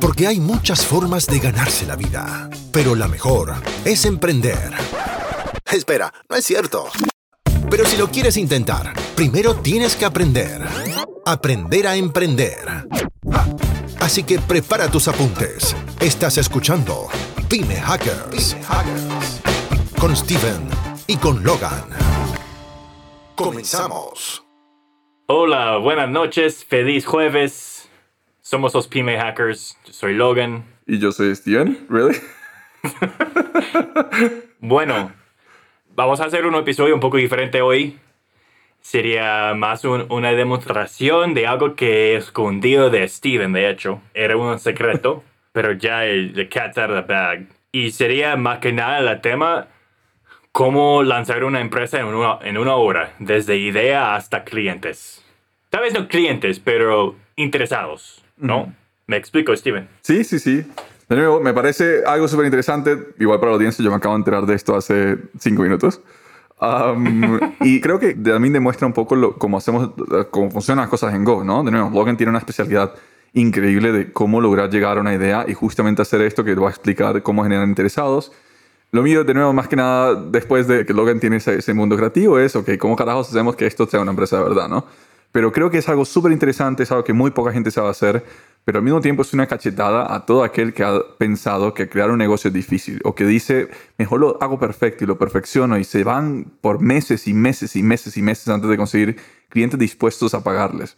Porque hay muchas formas de ganarse la vida, pero la mejor es emprender. Espera, no es cierto. Pero si lo quieres intentar, primero tienes que aprender. Aprender a emprender. Así que prepara tus apuntes. Estás escuchando Pyme Hackers. Con Steven y con Logan. Comenzamos. Hola, buenas noches, feliz jueves. Somos los Pyme Hackers. Yo soy Logan. Y yo soy Steven, ¿really? Bueno, vamos a hacer un episodio un poco diferente hoy. Sería más un- una demostración de algo que escondido de Steven, de hecho. Era un secreto, pero ya el the cat's out of the bag. Y sería más que nada el tema cómo lanzar una empresa en una, en una hora, desde idea hasta clientes. Tal vez no clientes, pero interesados, ¿no? Me explico, Steven. Sí, sí, sí. De nuevo, me parece algo súper interesante. Igual para la audiencia, yo me acabo de enterar de esto hace cinco minutos. Um, y creo que también demuestra un poco lo, cómo hacemos, cómo funcionan las cosas en Go, ¿no? De nuevo, Logan tiene una especialidad increíble de cómo lograr llegar a una idea y justamente hacer esto que te voy a explicar cómo generar interesados. Lo mío, de nuevo, más que nada, después de que Logan tiene ese, ese mundo creativo, es, ok, ¿cómo carajos hacemos que esto sea una empresa de verdad, no? Pero creo que es algo súper interesante, es algo que muy poca gente sabe hacer, pero al mismo tiempo es una cachetada a todo aquel que ha pensado que crear un negocio es difícil o que dice, mejor lo hago perfecto y lo perfecciono y se van por meses y meses y meses y meses antes de conseguir clientes dispuestos a pagarles.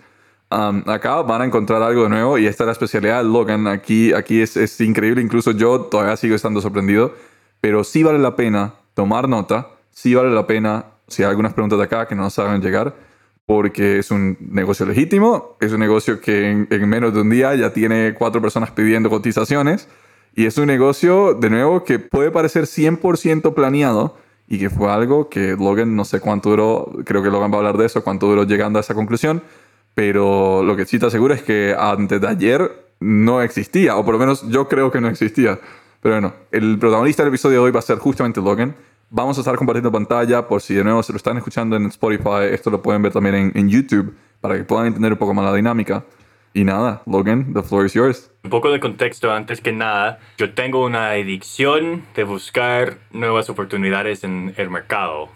Um, acá van a encontrar algo de nuevo y esta es la especialidad de Logan. Aquí, aquí es, es increíble, incluso yo todavía sigo estando sorprendido, pero sí vale la pena tomar nota, sí vale la pena, si hay algunas preguntas de acá que no hagan llegar, porque es un negocio legítimo, es un negocio que en, en menos de un día ya tiene cuatro personas pidiendo cotizaciones y es un negocio, de nuevo, que puede parecer 100% planeado y que fue algo que Logan, no sé cuánto duró, creo que Logan va a hablar de eso, cuánto duró llegando a esa conclusión, pero lo que sí te aseguro es que antes de ayer no existía, o por lo menos yo creo que no existía. Pero bueno, el protagonista del episodio de hoy va a ser justamente Logan. Vamos a estar compartiendo pantalla por si de nuevo se lo están escuchando en Spotify, esto lo pueden ver también en, en YouTube para que puedan entender un poco más la dinámica. Y nada, Logan, the floor is yours. Un poco de contexto antes que nada. Yo tengo una adicción de buscar nuevas oportunidades en el mercado.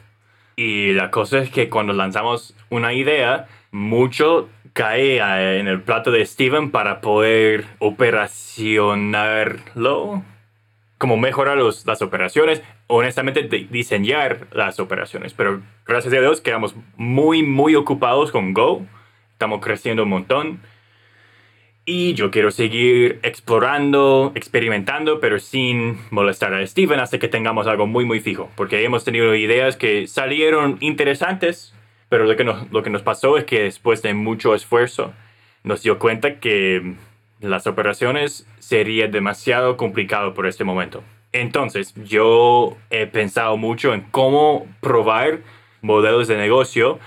Y la cosa es que cuando lanzamos una idea, mucho cae en el plato de Steven para poder operacionarlo. Como mejorar los- las operaciones, honestamente de- diseñar las operaciones. Pero gracias a Dios quedamos muy, muy ocupados con Go. Estamos creciendo un montón. Y yo quiero seguir explorando, experimentando, pero sin molestar a Steven hasta que tengamos algo muy, muy fijo. Porque hemos tenido ideas que salieron interesantes, pero lo que nos, lo que nos pasó es que después de mucho esfuerzo nos dio cuenta que las operaciones sería demasiado complicado por este momento. Entonces, yo he pensado mucho en cómo probar modelos de negocio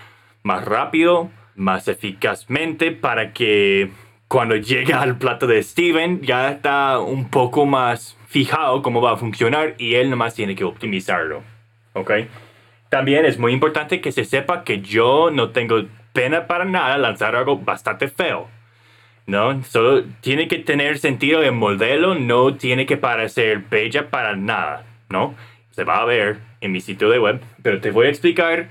más rápido, más eficazmente para que cuando llega al plato de Steven ya está un poco más fijado cómo va a funcionar y él nomás tiene que optimizarlo. ¿Ok? También es muy importante que se sepa que yo no tengo pena para nada lanzar algo bastante feo. ¿No? Solo tiene que tener sentido el modelo, no tiene que parecer bella para nada, ¿no? Se va a ver en mi sitio de web, pero te voy a explicar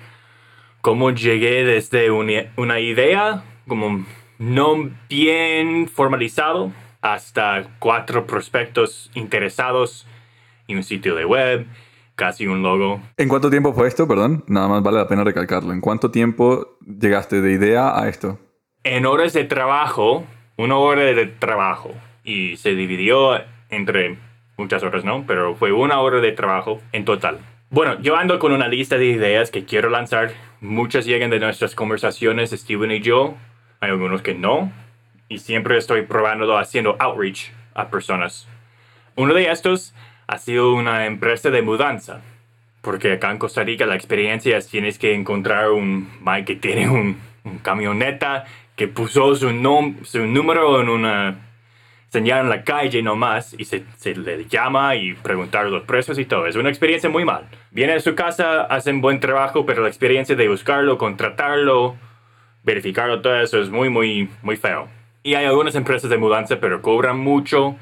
cómo llegué desde una, idea como no bien formalizado hasta cuatro prospectos interesados y un sitio de web, casi un logo. ¿En cuánto tiempo fue esto? Perdón, nada más vale la pena recalcarlo. ¿En cuánto tiempo llegaste de idea a esto? En horas de trabajo, una hora de trabajo y se dividió entre muchas horas, ¿no? Pero fue una hora de trabajo en total. Bueno, yo ando con una lista de ideas que quiero lanzar. Muchas llegan de nuestras conversaciones, Steven y yo. Hay algunos que no. Y siempre estoy probándolo haciendo outreach a personas. Uno de estos ha sido una empresa de mudanza. Porque acá en Costa Rica la experiencia es tienes que encontrar un Mike que tiene un, un camioneta que puso su, nom- su número en una señal en la calle nomás y se, se le llama y preguntar los precios y todo. Es una experiencia muy mal. Viene a su casa, hacen buen trabajo, pero la experiencia de buscarlo, contratarlo, verificarlo, todo eso es muy, muy, muy feo. Y hay algunas empresas de mudanza, pero cobran mucho,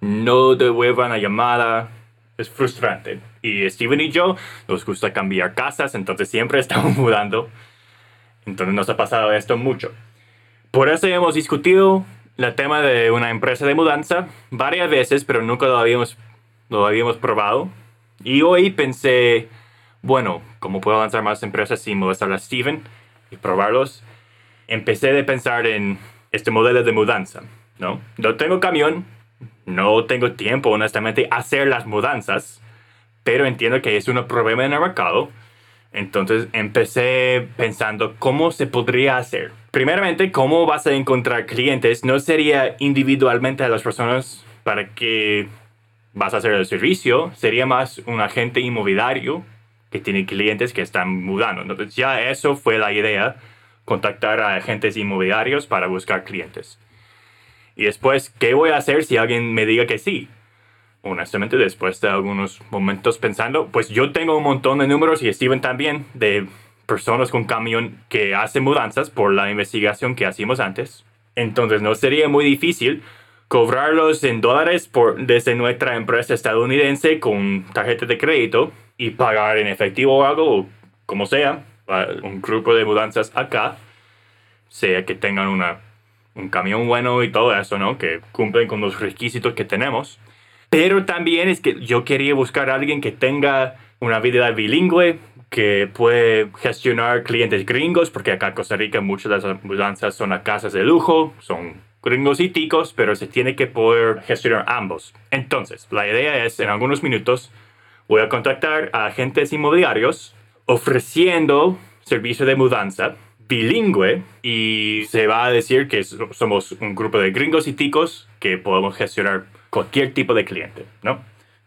no devuelvan la llamada. Es frustrante. Y Steven y yo nos gusta cambiar casas, entonces siempre estamos mudando. Entonces nos ha pasado esto mucho. Por eso hemos discutido el tema de una empresa de mudanza varias veces, pero nunca lo habíamos, lo habíamos probado. Y hoy pensé, bueno, ¿cómo puedo lanzar más empresas sin molestar a Steven y probarlos? Empecé a pensar en este modelo de mudanza, ¿no? No tengo camión, no tengo tiempo, honestamente, hacer las mudanzas, pero entiendo que es un problema en el mercado. Entonces empecé pensando cómo se podría hacer. Primeramente, cómo vas a encontrar clientes. No sería individualmente a las personas para que vas a hacer el servicio. Sería más un agente inmobiliario que tiene clientes que están mudando. Entonces ya eso fue la idea, contactar a agentes inmobiliarios para buscar clientes. Y después, ¿qué voy a hacer si alguien me diga que sí? Honestamente, después de algunos momentos pensando, pues yo tengo un montón de números y Steven también de personas con camión que hacen mudanzas por la investigación que hacíamos antes. Entonces no sería muy difícil cobrarlos en dólares por, desde nuestra empresa estadounidense con tarjeta de crédito y pagar en efectivo o algo, como sea, un grupo de mudanzas acá, sea que tengan una un camión bueno y todo eso, ¿no? Que cumplen con los requisitos que tenemos. Pero también es que yo quería buscar a alguien que tenga una vida bilingüe, que puede gestionar clientes gringos, porque acá en Costa Rica muchas de las mudanzas son a casas de lujo, son gringos y ticos, pero se tiene que poder gestionar ambos. Entonces, la idea es, en algunos minutos, voy a contactar a agentes inmobiliarios ofreciendo servicio de mudanza bilingüe y se va a decir que somos un grupo de gringos y ticos que podemos gestionar cualquier tipo de cliente, ¿no?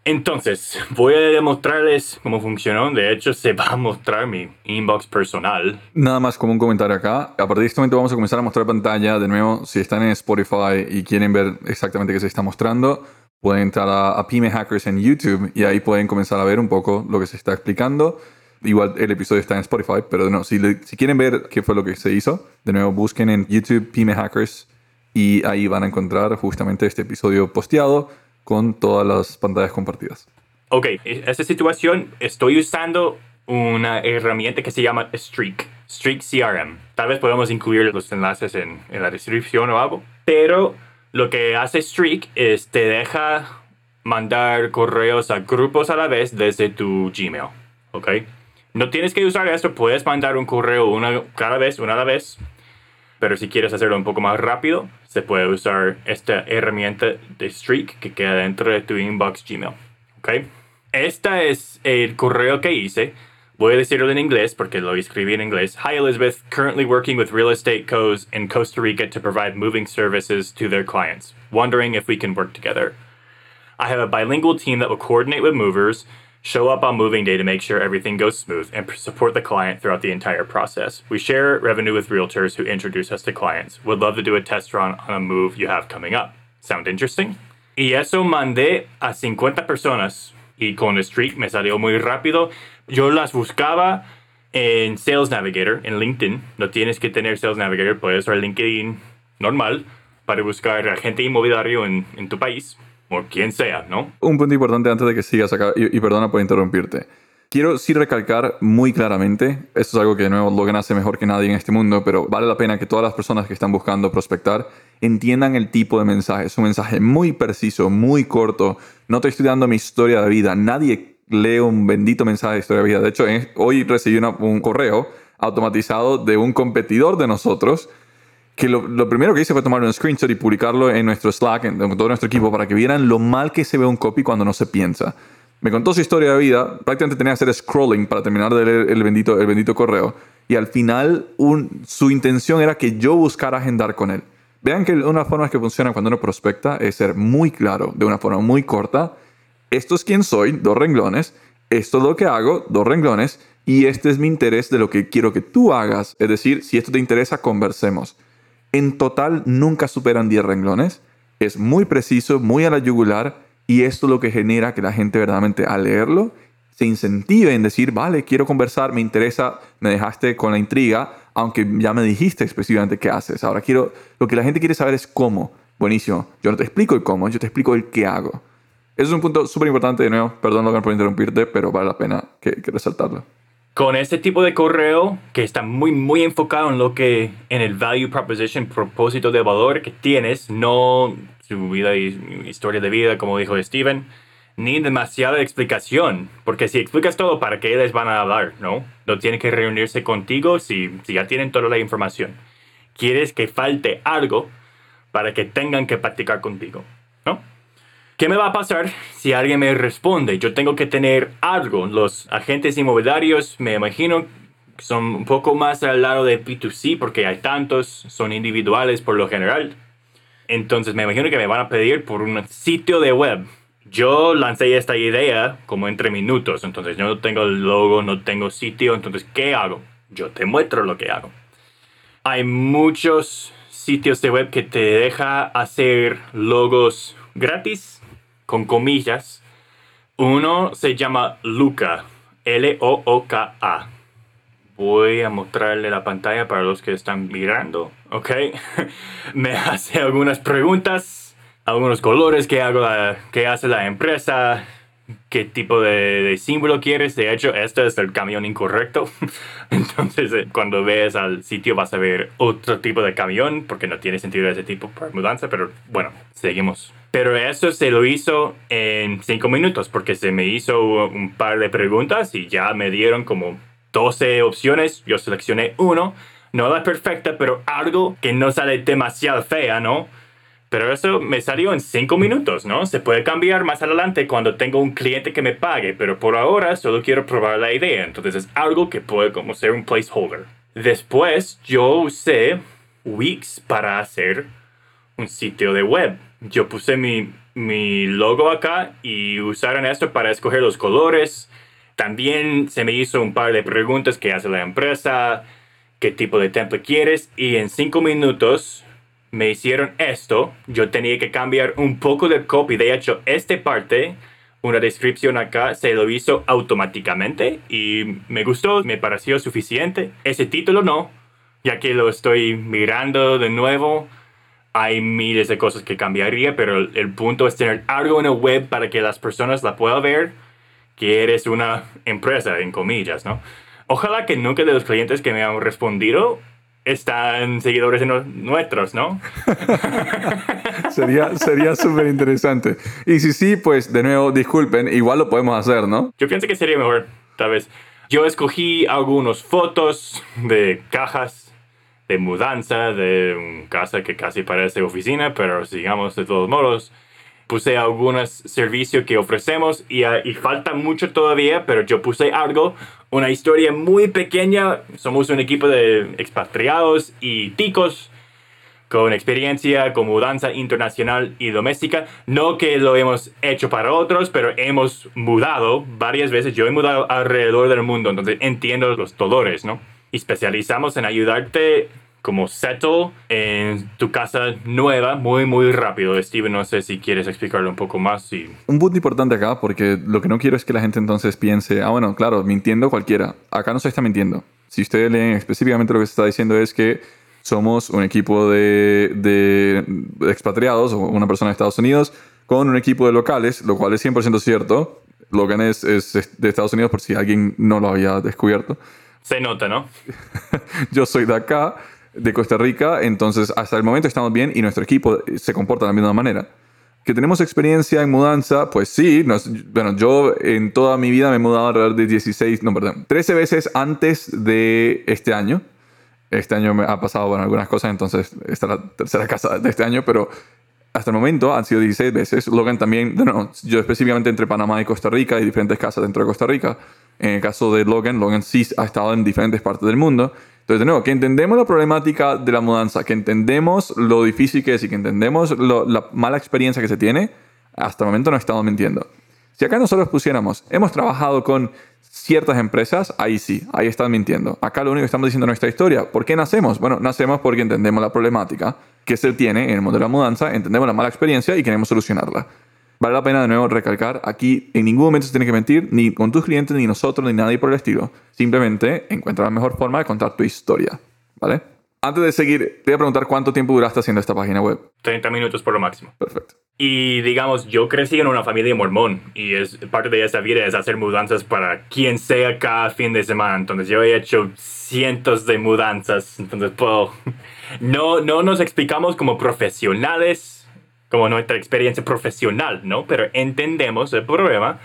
Entonces, voy a demostrarles cómo funcionó. De hecho, se va a mostrar mi inbox personal. Nada más como un comentario acá. A partir de este momento vamos a comenzar a mostrar pantalla. De nuevo, si están en Spotify y quieren ver exactamente qué se está mostrando, pueden entrar a, a Pyme Hackers en YouTube y ahí pueden comenzar a ver un poco lo que se está explicando. Igual el episodio está en Spotify, pero no, si, si quieren ver qué fue lo que se hizo, de nuevo busquen en YouTube Pyme Hackers y ahí van a encontrar justamente este episodio posteado con todas las pantallas compartidas. Ok, en esta situación estoy usando una herramienta que se llama Streak, Streak CRM. Tal vez podamos incluir los enlaces en, en la descripción o algo, pero lo que hace Streak es te deja mandar correos a grupos a la vez desde tu Gmail, ¿ok? No tienes que usar esto, puedes mandar un correo una cada vez, una a la vez. Pero si quieres hacerlo un poco más rápido, se puede usar esta herramienta de Streak que queda dentro de tu inbox Gmail. ¿Ok? Este es el correo que hice. Voy a decirlo en inglés porque lo escribí en inglés. Hi Elizabeth, currently working with real estate co's in Costa Rica to provide moving services to their clients. Wondering if we can work together. I have a bilingual team that will coordinate with movers show up on moving day to make sure everything goes smooth, and support the client throughout the entire process. We share revenue with realtors who introduce us to clients. Would love to do a test run on a move you have coming up. Sound interesting? Y eso mandé a 50 personas y con el Streak me salió muy rápido. Yo las buscaba en Sales Navigator, en LinkedIn. No tienes que tener Sales Navigator, puedes usar LinkedIn normal para buscar agente inmobiliario en, en tu país o quien sea, ¿no? Un punto importante antes de que sigas acá, y, perdona por interrumpirte. Quiero sí recalcar muy claramente, esto es algo que de nuevo Logan hace mejor que nadie en este mundo, pero vale la pena que todas las personas que están buscando prospectar entiendan el tipo de mensaje. Es un mensaje muy preciso, muy corto. No te estoy dando mi historia de vida. Nadie lee un bendito mensaje de historia de vida. De hecho, hoy recibí un correo automatizado de un competidor de nosotros que lo, primero que hice fue tomar un screenshot y publicarlo en nuestro Slack, en, todo nuestro equipo, para que vieran lo mal que se ve un copy cuando no se piensa. Me contó su historia de vida, prácticamente tenía que hacer scrolling para terminar de leer el bendito, el bendito correo. Y al final su intención era que yo buscara agendar con él. Vean que una de que funciona cuando uno prospecta es ser muy claro, de una forma muy corta. Esto es quién soy, dos renglones. Esto es lo que hago, dos renglones. Y este es mi interés de lo que quiero que tú hagas. Es decir, si esto te interesa, conversemos. En total nunca superan 10 renglones. Es muy preciso, muy a la yugular y esto es lo que genera que la gente verdaderamente al leerlo se incentive en decir, vale, quiero conversar, me interesa, me dejaste con la intriga, aunque ya me dijiste específicamente qué haces. Ahora quiero, lo que la gente quiere saber es cómo. Buenísimo. Yo no te explico el cómo, yo te explico el qué hago. Eso es un punto súper importante, de nuevo, perdón Logan por interrumpirte, pero vale la pena que, que resaltarlo. Con este tipo de correo que está muy, muy enfocado en lo que, en el value proposition, propósito de valor que tienes, no su vida y historia de vida, como dijo Steven, ni demasiada explicación, porque si explicas todo, ¿para qué les van a hablar? No, no tienen que reunirse contigo si, si ya tienen toda la información. Quieres que falte algo para que tengan que practicar contigo, ¿no? ¿Qué me va a pasar si alguien me responde? Yo tengo que tener algo. Los agentes inmobiliarios, me imagino, son un poco más al lado de P2C porque hay tantos, son individuales por lo general. Entonces me imagino que me van a pedir por un sitio de web. Yo lancé esta idea como entre minutos, entonces yo no tengo logo, no tengo sitio, entonces ¿qué hago? Yo te muestro lo que hago. Hay muchos sitios de web que te deja hacer logos gratis con comillas. Uno se llama Luca, L-O-O-K-A. Voy a mostrarle la pantalla para los que están mirando, ¿ok? Me hace algunas preguntas, algunos colores que, hago que hace la empresa, qué tipo de, símbolo quieres. De hecho, este es el camión incorrecto. Entonces, eh, cuando ves al sitio vas a ver otro tipo de camión, porque no tiene sentido ese tipo para mudanza, pero bueno, seguimos. Pero eso se lo hizo en cinco minutos, porque se me hizo un par de preguntas y ya me dieron como 12 opciones. Yo seleccioné uno, no la perfecta, pero algo que no sale demasiado fea, ¿no? Pero eso me salió en 5 minutos, ¿no? Se puede cambiar más adelante cuando tengo un cliente que me pague, pero por ahora solo quiero probar la idea. Entonces es algo que puede como ser un placeholder. Después yo usé Wix para hacer un sitio de web. Yo puse mi, mi logo acá y usaron esto para escoger los colores. También se me hizo un par de preguntas que hace la empresa, qué tipo de template quieres y en 5 minutos me hicieron esto, yo tenía que cambiar un poco de copy. De hecho, esta parte, una descripción acá, se lo hizo automáticamente y me gustó, me pareció suficiente. Ese título no, ya que lo estoy mirando de nuevo. Hay miles de cosas que cambiaría, pero el punto es tener algo en el web para que las personas la puedan ver que eres una empresa, en comillas, ¿no? Ojalá que nunca de los clientes que me han respondido están seguidores nuestros, ¿no? sería sería súper interesante. Y si sí, pues de nuevo, disculpen, igual lo podemos hacer, ¿no? Yo pienso que sería mejor, tal vez. Yo escogí algunas fotos de cajas de mudanza de una casa que casi parece oficina, pero sigamos de todos modos puse algunos servicios que ofrecemos y, ah, y, falta mucho todavía, pero yo puse algo, una historia muy pequeña. Somos un equipo de expatriados y ticos con experiencia con mudanza internacional y doméstica. No que lo hemos hecho para otros, pero hemos mudado varias veces. Yo he mudado alrededor del mundo, entonces entiendo los dolores, ¿no? Y especializamos en ayudarte como settle en tu casa nueva muy, muy rápido. Steven, no sé si quieres explicarlo un poco más. Y... Un punto importante acá, porque lo que no quiero es que la gente entonces piense, ah, bueno, claro, mintiendo cualquiera. Acá no se está mintiendo. Si ustedes leen específicamente lo que se está diciendo es que somos un equipo de, de expatriados o una persona de Estados Unidos con un equipo de locales, lo cual es 100% cierto. Logan es, es de Estados Unidos por si alguien no lo había descubierto. Se nota, ¿no? Yo soy de acá de Costa Rica, entonces hasta el momento estamos bien y nuestro equipo se comporta de la misma manera. ¿Que tenemos experiencia en mudanza? Pues sí. bueno, yo en toda mi vida me he mudado alrededor de 16, no, perdón, 13 veces antes de este año. Este año me ha pasado, bueno, algunas cosas, entonces esta es la tercera casa de este año, pero hasta el momento han sido 16 veces. Logan también, bueno, yo específicamente entre Panamá y Costa Rica, hay diferentes casas dentro de Costa Rica. En el caso de Logan, Logan sí ha estado en diferentes partes del mundo. Entonces, de nuevo, que entendemos la problemática de la mudanza, que entendemos lo difícil que es y que entendemos la mala experiencia que se tiene, hasta el momento no estamos mintiendo. Si acá nosotros pusiéramos, hemos trabajado con ciertas empresas, ahí sí, ahí están mintiendo. Acá lo único que estamos diciendo en nuestra historia. ¿Por qué nacemos? Bueno, nacemos porque entendemos la problemática que se tiene en el mundo de la mudanza, entendemos la mala experiencia y queremos solucionarla. Vale la pena de nuevo recalcar, aquí en ningún momento se tiene que mentir, ni con tus clientes, ni nosotros, ni nadie por el estilo. Simplemente encuentra la mejor forma de contar tu historia, ¿vale? Antes de seguir, te voy a preguntar cuánto tiempo duraste haciendo esta página web. 30 minutos por lo máximo. Perfecto. Y digamos, yo crecí en una familia mormón y es parte de esa vida es hacer mudanzas para quien sea cada fin de semana. Entonces yo he hecho cientos de mudanzas. Entonces puedo... No, no nos explicamos como profesionales, como nuestra experiencia profesional, ¿no? Pero entendemos el problema.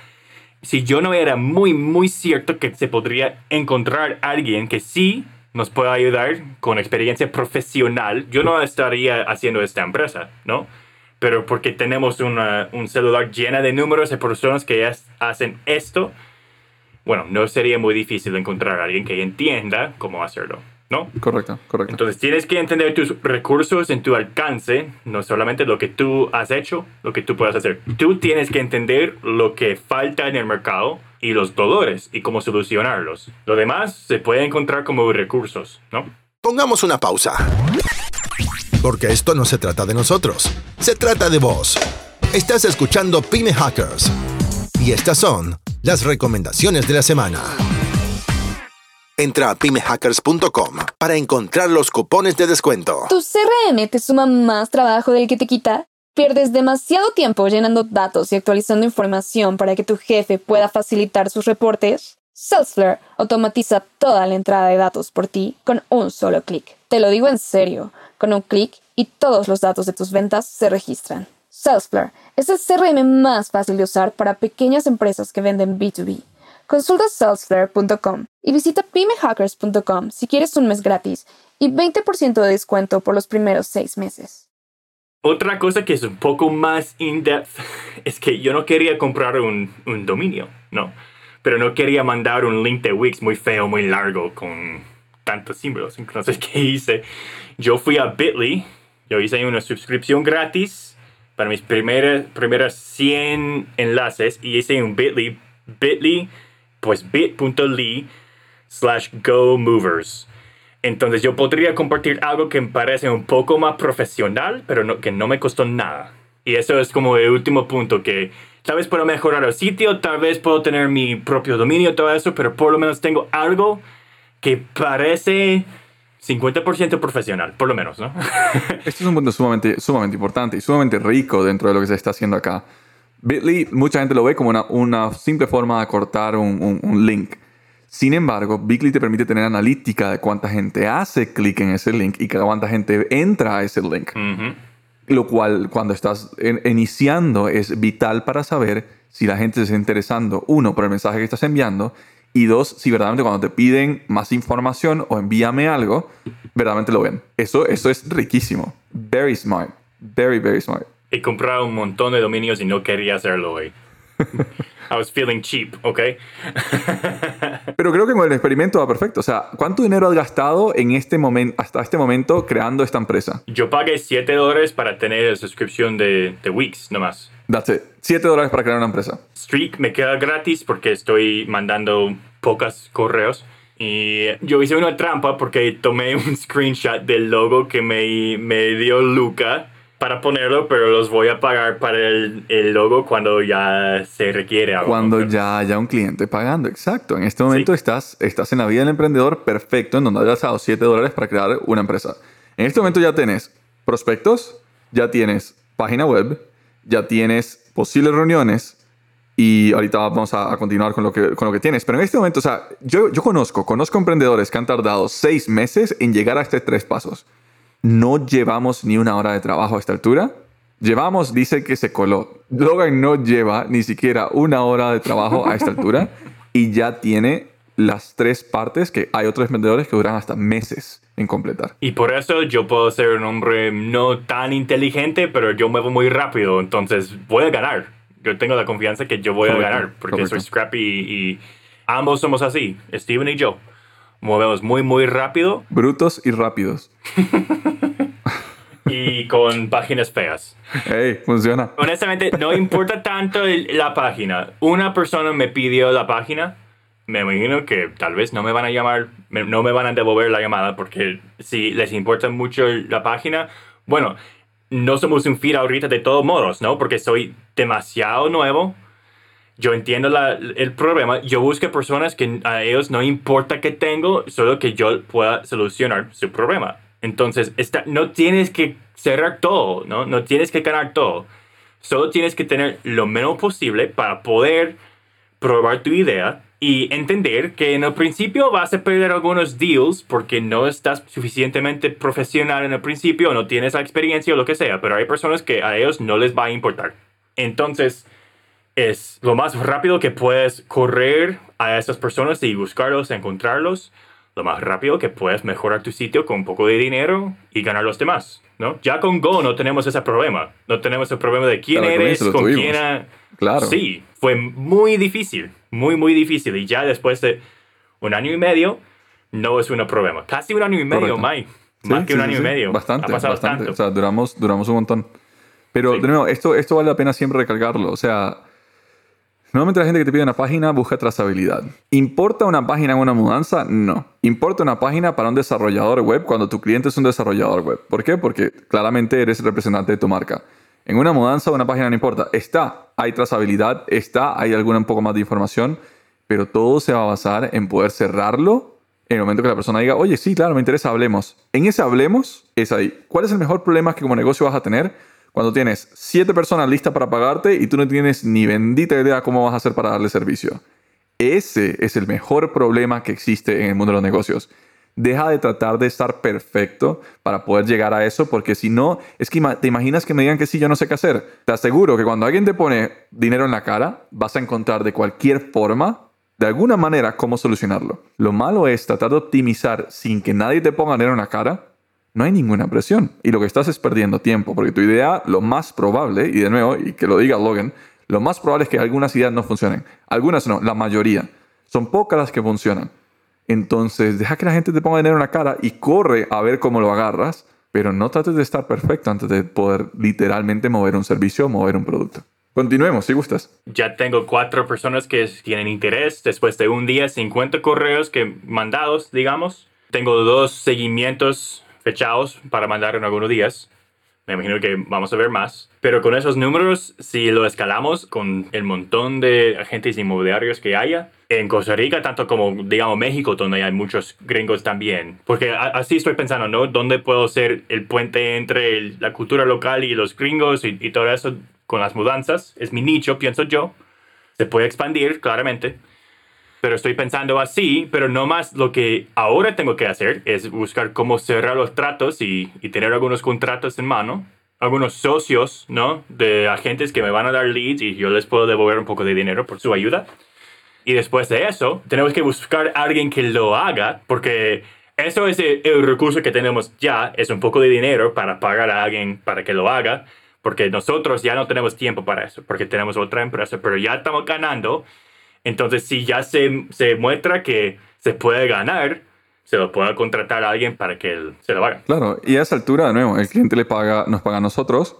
Si yo no era muy, muy cierto que se podría encontrar alguien que sí nos pueda ayudar con experiencia profesional, yo no estaría haciendo esta empresa, ¿no? Pero porque tenemos una, un celular lleno de números de personas que ya hacen esto, bueno, no sería muy difícil encontrar a alguien que entienda cómo hacerlo, ¿no? Correcto, correcto. Entonces tienes que entender tus recursos en tu alcance, no solamente lo que tú has hecho, lo que tú puedas hacer. Tú tienes que entender lo que falta en el mercado y los dolores y cómo solucionarlos. Lo demás se puede encontrar como recursos, ¿no? Pongamos una pausa. Porque esto no se trata de nosotros, se trata de vos. Estás escuchando Pyme Hackers. Y estas son las recomendaciones de la semana. Entra a pymehackers.com para encontrar los cupones de descuento. ¿Tu CRM te suma más trabajo del que te quita? ¿Pierdes demasiado tiempo llenando datos y actualizando información para que tu jefe pueda facilitar sus reportes? Salesforce automatiza toda la entrada de datos por ti con un solo clic. Te lo digo en serio, con un clic y todos los datos de tus ventas se registran. Salesforce es el CRM más fácil de usar para pequeñas empresas que venden B2B. Consulta salesforce.com y visita pymehackers.com si quieres un mes gratis y 20% de descuento por los primeros seis meses. Otra cosa que es un poco más in-depth es que yo no quería comprar un, un dominio, ¿no? Pero no quería mandar un link de Wix muy feo, muy largo, con tantos símbolos. Entonces, ¿qué hice? Yo fui a Bitly, yo hice una suscripción gratis para mis primeras, primeras 100 enlaces y hice un Bitly, Bitly, pues bit.ly slash go movers. Entonces yo podría compartir algo que me parece un poco más profesional, pero no, que no me costó nada. Y eso es como el último punto, que tal vez puedo mejorar el sitio, tal vez puedo tener mi propio dominio, todo eso, pero por lo menos tengo algo que parece 50% profesional, por lo menos, ¿no? Este es un punto sumamente, sumamente importante y sumamente rico dentro de lo que se está haciendo acá. Bitly, mucha gente lo ve como una, una simple forma de cortar un, un, un link. Sin embargo, Bitly te permite tener analítica de cuánta gente hace clic en ese link y cuánta gente entra a ese link. Lo cual, cuando estás iniciando, es vital para saber si la gente se está interesando, uno, por el mensaje que estás enviando, y dos, si verdaderamente cuando te piden más información o envíame algo, verdaderamente lo ven. Eso, eso es riquísimo. Very smart. Very, very smart. He comprado un montón de dominios y no quería hacerlo hoy. I was feeling cheap, ¿ok? Pero creo que con el experimento va perfecto. O sea, ¿cuánto dinero has gastado en este momento, hasta este momento creando esta empresa? Yo pagué 7 dólares para tener la suscripción de, de Wix, nomás. That's it. 7 dólares para crear una empresa. Streak me queda gratis porque estoy mandando pocos correos. Y yo hice una trampa porque tomé un screenshot del logo que me, me dio Luca para ponerlo, pero los voy a pagar para el, el logo cuando ya se requiere algo. Cuando ya haya un cliente pagando, exacto. En este momento Sí. estás, estás en la vida del emprendedor perfecto, en donde has gastado 7 dólares para crear una empresa. En este momento ya tienes prospectos, ya tienes página web, ya tienes posibles reuniones y ahorita vamos a, a continuar con lo, que, con lo que tienes. Pero en este momento, o sea, yo, yo conozco, conozco emprendedores que han tardado 6 meses en llegar a estos tres pasos. No llevamos ni una hora de trabajo a esta altura. Llevamos, dice que se coló. Logan no lleva ni siquiera una hora de trabajo a esta altura y ya tiene las tres partes que hay otros emprendedores que duran hasta meses en completar. Y por eso yo puedo ser un hombre no tan inteligente, pero yo muevo muy rápido, entonces voy a ganar. Yo tengo la confianza que yo voy Correcto, a ganar, porque correcto. soy scrappy y, y ambos somos así, Steven y yo. Movemos muy, muy rápido Brutos y rápidos. y con páginas feas. Hey, funciona. Honestamente, no importa tanto el- la página. Una persona me pidió la página. Me imagino que tal vez no me van a llamar, me- no me van a devolver la llamada porque si les importa mucho la página, bueno, no somos un feed ahorita de todos modos, ¿no? Porque soy demasiado nuevo. Yo entiendo la- el problema. Yo busco personas que a ellos no importa que tengo, solo que yo pueda solucionar su problema. Entonces, esta, no tienes que cerrar todo, ¿no? No tienes que ganar todo. Solo tienes que tener lo menos posible para poder probar tu idea y entender que en el principio vas a perder algunos deals porque no estás suficientemente profesional en el principio, no tienes la experiencia o lo que sea, pero hay personas que a ellos no les va a importar. Entonces, es lo más rápido que puedes correr a esas personas y buscarlos, encontrarlos, lo más rápido que puedes mejorar tu sitio con un poco de dinero y ganar los demás, ¿no? Ya con Go no tenemos ese problema, no tenemos el problema de quién Claro, eres, con tuvimos. quién... ha- Claro. Sí, fue muy difícil, muy, muy difícil. Y ya después de un año y medio, no es un problema. Casi un año y medio. Mike. Sí, Más que sí, un sí, año y sí. medio. Bastante, Ha pasado bastante. tanto. O sea, duramos, duramos un montón. Pero, de nuevo, esto, esto vale la pena siempre recalcarlo. O sea, normalmente la gente que te pide una página busca trazabilidad. ¿Importa una página en una mudanza? No. ¿Importa una página para un desarrollador web cuando tu cliente es un desarrollador web? ¿Por qué? Porque claramente eres el representante de tu marca. En una mudanza, una página no importa. Está, hay trazabilidad, está, hay alguna un poco más de información, pero todo se va a basar en poder cerrarlo en el momento que la persona diga, oye, sí, claro, me interesa, hablemos. En ese hablemos es ahí. ¿Cuál es el mejor problema que como negocio vas a tener cuando tienes siete personas listas para pagarte y tú no tienes ni bendita idea cómo vas a hacer para darle servicio? Ese es el mejor problema que existe en el mundo de los negocios. Deja de tratar de estar perfecto para poder llegar a eso, porque si no, es que te imaginas que me digan que sí, yo no sé qué hacer. Te aseguro que cuando alguien te pone dinero en la cara, vas a encontrar de cualquier forma, de alguna manera, cómo solucionarlo. Lo malo es tratar de optimizar sin que nadie te ponga dinero en la cara. No hay ninguna presión. Y lo que estás es perdiendo tiempo, porque tu idea, lo más probable, y de nuevo, y que lo diga Logan, lo más probable es que algunas ideas no funcionen. Algunas no, la mayoría. Son pocas las que funcionan. Entonces, deja que la gente te ponga dinero en la cara y corre a ver cómo lo agarras, pero no trates de estar perfecto antes de poder literalmente mover un servicio o mover un producto. Continuemos, si gustas. Ya tengo cuatro personas que tienen interés después de un día, 50 correos que mandados, digamos. Tengo dos seguimientos fechados para mandar en algunos días. Me imagino que vamos a ver más. Pero con esos números, si lo escalamos con el montón de agentes inmobiliarios que haya, en Costa Rica, tanto como, digamos, México, donde hay muchos gringos también. Porque así estoy pensando, ¿no? ¿Dónde puedo ser el puente entre el- la cultura local y los gringos y, y todo eso con las mudanzas? Es mi nicho, pienso yo. Se puede expandir, claramente. Pero estoy pensando así, pero no más lo que ahora tengo que hacer es buscar cómo cerrar los tratos y, y tener algunos contratos en mano, algunos socios, ¿no? De agentes que me van a dar leads y yo les puedo devolver un poco de dinero por su ayuda. Y después de eso, tenemos que buscar a alguien que lo haga, porque eso es el, el recurso que tenemos ya, es un poco de dinero para pagar a alguien para que lo haga, porque nosotros ya no tenemos tiempo para eso, porque tenemos otra empresa, pero ya estamos ganando. Entonces, si ya se, se muestra que se puede ganar, se lo puede contratar a alguien para que él se lo haga. Claro, y a esa altura, de nuevo, el cliente le paga, nos paga a nosotros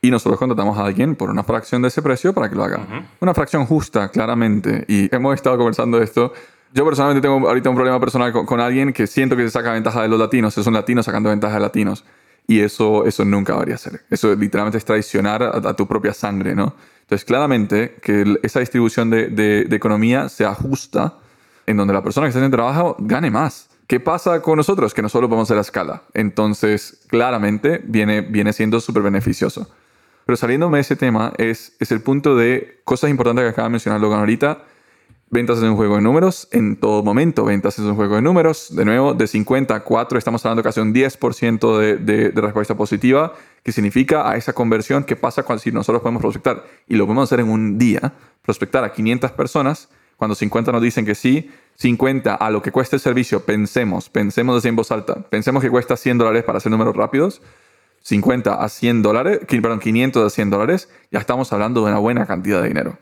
y nosotros contratamos a alguien por una fracción de ese precio para que lo haga. Una fracción justa, claramente. Y hemos estado conversando de esto. Yo personalmente tengo ahorita un problema personal con, con alguien que siento que se saca ventaja de los latinos. Es un latino sacando ventaja de latinos. Y eso, eso nunca debería ser. Eso literalmente es traicionar a, a tu propia sangre, ¿no? Entonces, claramente que esa distribución de, de- de economía se ajusta en donde la persona que está en el trabajo gane más. ¿Qué pasa con nosotros? Que nosotros podemos hacer la escala. Entonces, claramente viene, viene siendo súper beneficioso. Pero saliéndome de ese tema, es, es el punto de cosas importantes que acaba de mencionar Logan ahorita. Ventas es un juego de números en todo momento. Ventas es un juego de números. De nuevo, de 50 a 4 estamos hablando casi un 10% de, de, de respuesta positiva, que significa a esa conversión que pasa cuando si nosotros podemos prospectar y lo podemos hacer en un día, prospectar a 500 personas, cuando 50 nos dicen que sí, 50 a lo que cuesta el servicio, pensemos, pensemos así en voz alta, pensemos que cuesta 100 dólares para hacer números rápidos, 50 a 100 dólares, perdón, 500 a 100 dólares, ya estamos hablando de una buena cantidad de dinero.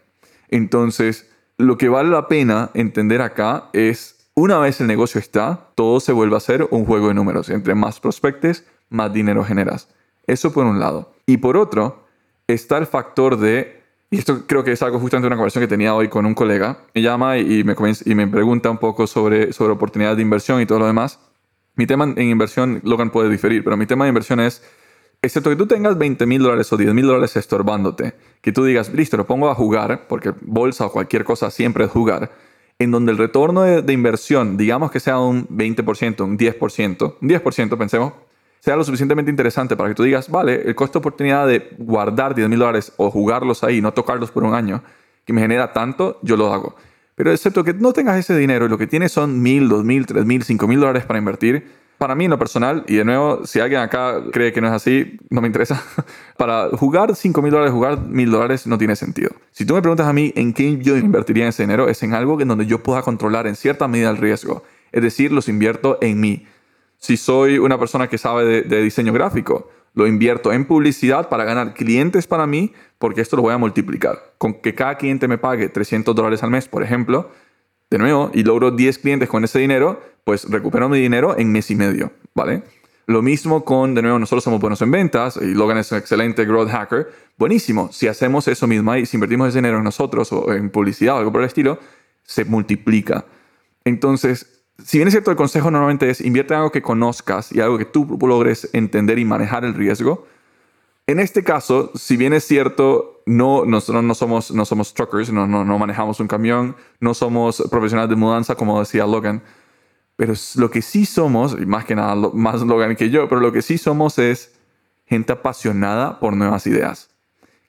Entonces, lo que vale la pena entender acá es, una vez el negocio está, todo se vuelve a ser un juego de números. Entre más prospectes, más dinero generas. Eso por un lado. Y por otro, está el factor de, y esto creo que es algo justamente una conversación que tenía hoy con un colega, me llama y me, comienza- y me pregunta un poco sobre, sobre oportunidades de inversión y todo lo demás. Mi tema en inversión, Logan puede diferir, pero mi tema de inversión es Excepto que tú tengas 20 mil dólares o 10 mil dólares estorbándote, que tú digas, listo, lo pongo a jugar, porque bolsa o cualquier cosa siempre es jugar, en donde el retorno de, inversión, digamos que sea un 20%, un 10%, un 10% pensemos, sea lo suficientemente interesante para que tú digas, vale, el costo de oportunidad de guardar 10 mil dólares o jugarlos ahí, no tocarlos por un año, que me genera tanto, yo lo hago. Pero excepto que no tengas ese dinero y lo que tienes son mil, dos mil, tres mil, cinco mil dólares para invertir, para mí en lo personal, y de nuevo, si alguien acá cree que no es así, no me interesa, para jugar 5 mil dólares, jugar mil dólares no tiene sentido. Si tú me preguntas a mí en qué yo invertiría ese dinero, es en algo en donde yo pueda controlar en cierta medida el riesgo. Es decir, los invierto en mí. Si soy una persona que sabe de, de diseño gráfico, lo invierto en publicidad para ganar clientes para mí, porque esto lo voy a multiplicar. Con que cada cliente me pague 300 dólares al mes, por ejemplo, de nuevo, y logro 10 clientes con ese dinero, pues recupero mi dinero en mes y medio, ¿vale? Lo mismo con, de nuevo, nosotros somos buenos en ventas y Logan es un excelente growth hacker. Buenísimo, si hacemos eso mismo ahí, si invertimos ese dinero en nosotros o en publicidad o algo por el estilo, se multiplica. Entonces, si bien es cierto, el consejo normalmente es invierte en algo que conozcas y algo que tú logres entender y manejar el riesgo. En este caso, si bien es cierto, no, nosotros no somos, no somos truckers, no, no, no manejamos un camión, no somos profesionales de mudanza, como decía Logan, pero lo que sí somos, y más que nada, más Logan que yo, pero lo que sí somos es gente apasionada por nuevas ideas,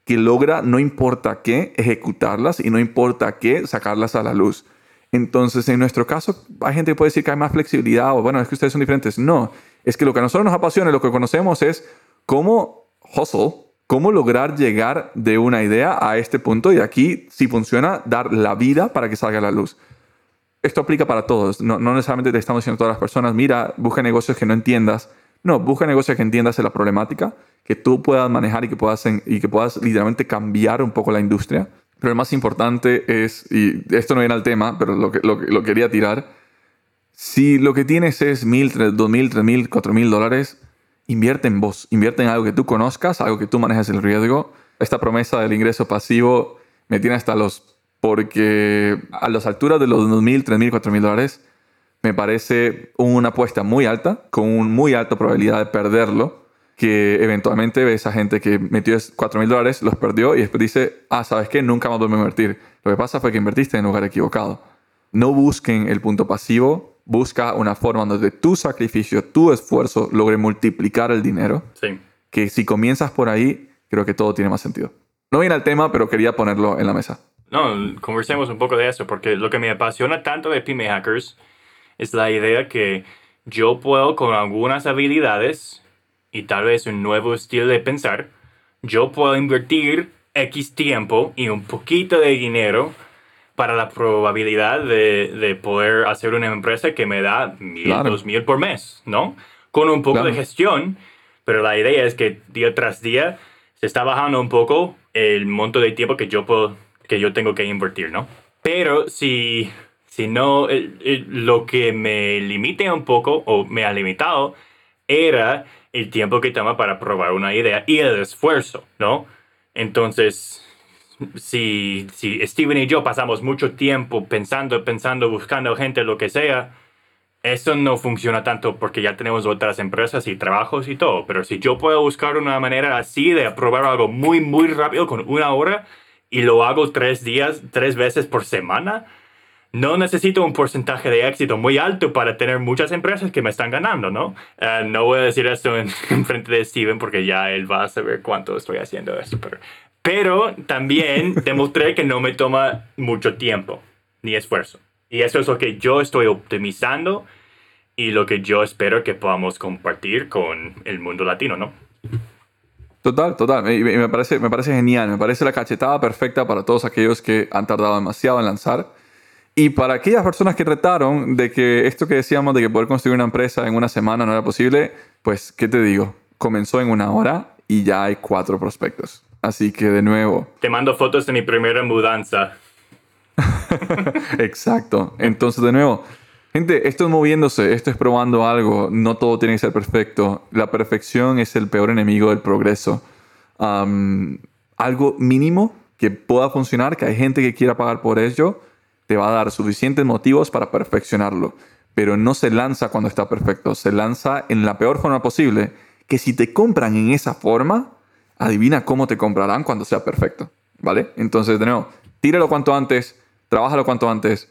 que logra, no importa qué, ejecutarlas y no importa qué, sacarlas a la luz. Entonces, en nuestro caso, hay gente que puede decir que hay más flexibilidad o bueno, es que ustedes son diferentes. No, es que lo que a nosotros nos apasiona, lo que conocemos es cómo hustle, cómo lograr llegar de una idea a este punto y aquí, si funciona, dar la vida para que salga a la luz esto aplica para todos. No, necesariamente te estamos diciendo a todas las personas, mira, busca negocios que no entiendas. No, busca negocios que entiendas la problemática, que tú puedas manejar y que puedas, y que puedas literalmente cambiar un poco la industria. Pero lo más importante es, y esto no viene al tema, pero lo, que, lo, quería tirar, si lo que tienes es mil, dos mil, tres mil, cuatro mil dólares, invierte en vos, invierte en algo que tú conozcas, algo que tú manejes el riesgo. Esta promesa del ingreso pasivo me tiene hasta los porque a las alturas de los 2.000, 3.000, 4.000 dólares, me parece una apuesta muy alta, con una muy alta probabilidad de perderlo, que eventualmente ves a gente que metió 4.000 dólares, los perdió y después dice, ah, ¿sabes qué? Nunca más vuelvo a invertir. Lo que pasa fue que invertiste en el lugar equivocado. No busquen el punto pasivo, busca una forma donde tu sacrificio, tu esfuerzo logre multiplicar el dinero. Sí. Que si comienzas por ahí, creo que todo tiene más sentido. No viene al tema, pero quería ponerlo en la mesa. No, conversemos un poco de eso, porque lo que me apasiona tanto de Pyme Hackers es la idea que yo puedo con algunas habilidades y tal vez un nuevo estilo de pensar, yo puedo invertir X tiempo y un poquito de dinero para la probabilidad de, de poder hacer una empresa que me da mil, dos mil por mes, ¿no? Con un poco de gestión, pero la idea es que día tras día se está bajando un poco el monto de tiempo que yo puedo que yo tengo que invertir, ¿no? Pero si, si no, lo que me limite un poco o me ha limitado era el tiempo que toma para probar una idea y el esfuerzo, ¿no? Entonces, si, si Steven y yo pasamos mucho tiempo pensando, pensando, buscando gente, lo que sea, eso no funciona tanto porque ya tenemos otras empresas y trabajos y todo. Pero si yo puedo buscar una manera así de probar algo muy, muy rápido con una hora, y lo hago tres días, tres veces por semana, no necesito un porcentaje de éxito muy alto para tener muchas empresas que me están ganando, ¿no? Eh, no voy a decir esto en, frente de Steven porque ya él va a saber cuánto estoy haciendo esto, pero, pero también demostré que no me toma mucho tiempo ni esfuerzo. Y eso es lo que yo estoy optimizando y lo que yo espero que podamos compartir con el mundo latino, ¿no? Total, total. Y me parece, me parece genial. Me parece la cachetada perfecta para todos aquellos que han tardado demasiado en lanzar. Y para aquellas personas que retaron de que esto que decíamos de que poder construir una empresa en una semana no era posible, pues, ¿qué te digo? Comenzó en una hora y ya hay cuatro prospectos. Así que de nuevo. Te mando fotos de mi primera mudanza. Exacto. Entonces, de nuevo, Gente, esto es moviéndose, esto es probando algo, no todo tiene que ser perfecto. La perfección es el peor enemigo del progreso. algo mínimo que pueda funcionar, que hay gente que quiera pagar por ello, te va a dar suficientes motivos para perfeccionarlo. Pero no se lanza cuando está perfecto, se lanza en la peor forma posible, que si te compran en esa forma, adivina cómo te comprarán cuando sea perfecto, ¿vale? Entonces, de nuevo, tíralo cuanto antes, trabájalo cuanto antes,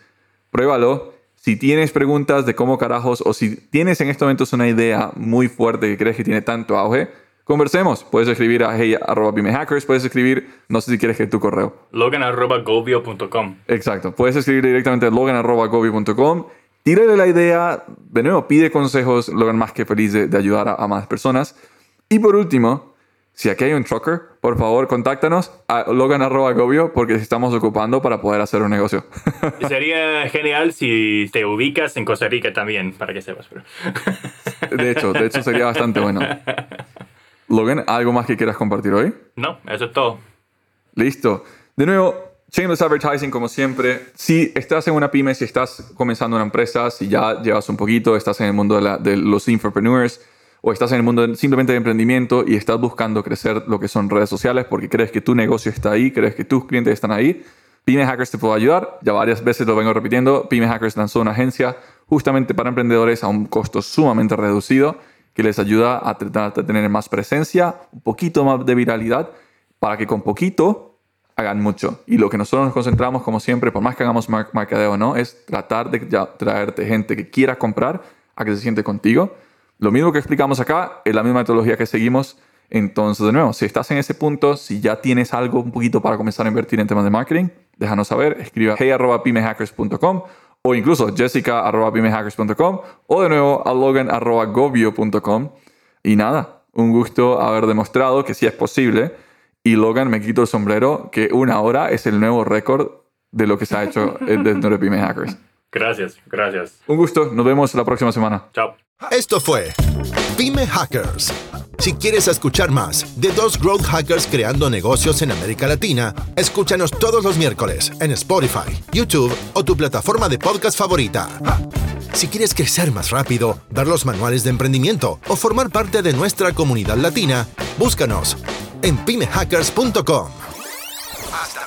pruébalo. Si tienes preguntas de cómo carajos o si tienes en estos momentos una idea muy fuerte que crees que tiene tanto auge, conversemos. Puedes escribir a hey.pimehackers, puedes escribir, no sé si quieres que tu correo. logan.govio.com. Exacto, puedes escribir directamente a logan.govio.com. Tírale la idea, de nuevo, pide consejos, Logan más que feliz de, de ayudar a, a más personas. Y por último, si aquí hay un trucker, por favor, contáctanos a logan.gobio porque estamos ocupando para poder hacer un negocio. Sería genial si te ubicas en Costa Rica también, para que sepas. pero- De hecho, de hecho sería bastante bueno. Logan, ¿algo más que quieras compartir hoy? No, eso es todo. Listo. De nuevo, Shameless Advertising, como siempre. Si estás en una pyme, si estás comenzando una empresa, si ya llevas un poquito, estás en el mundo de, la- de los infopreneurs o estás en el mundo simplemente de emprendimiento y estás buscando crecer lo que son redes sociales porque crees que tu negocio está ahí, crees que tus clientes están ahí, Pyme Hackers te puede ayudar. Ya varias veces lo vengo repitiendo. Pyme Hackers lanzó una agencia justamente para emprendedores a un costo sumamente reducido que les ayuda a tratar de tener más presencia, un poquito más de viralidad, para que con poquito hagan mucho. Y lo que nosotros nos concentramos, como siempre, por más que hagamos mercadeo o no, es tratar de traerte gente que quiera comprar a que se siente contigo. Lo mismo que explicamos acá es la misma metodología que seguimos. Entonces, de nuevo, si estás en ese punto, si ya tienes algo un poquito para comenzar a invertir en temas de marketing, déjanos saber. Escriba hey.pimehackers.com o incluso jessica.pimehackers.com o de nuevo a logan.govio.com. Y nada, un gusto haber demostrado que sí es posible. Y Logan, me quito el sombrero, que una hora es el nuevo récord de lo que se ha hecho desde Pyme Hackers. Gracias, gracias. Un gusto, nos vemos la próxima semana. Chao. Esto fue Pyme Hackers. Si quieres escuchar más de dos growth hackers creando negocios en América Latina, escúchanos todos los miércoles en Spotify, YouTube o tu plataforma de podcast favorita. Si quieres crecer más rápido, ver los manuales de emprendimiento o formar parte de nuestra comunidad latina, búscanos en pymehackers.com. Hasta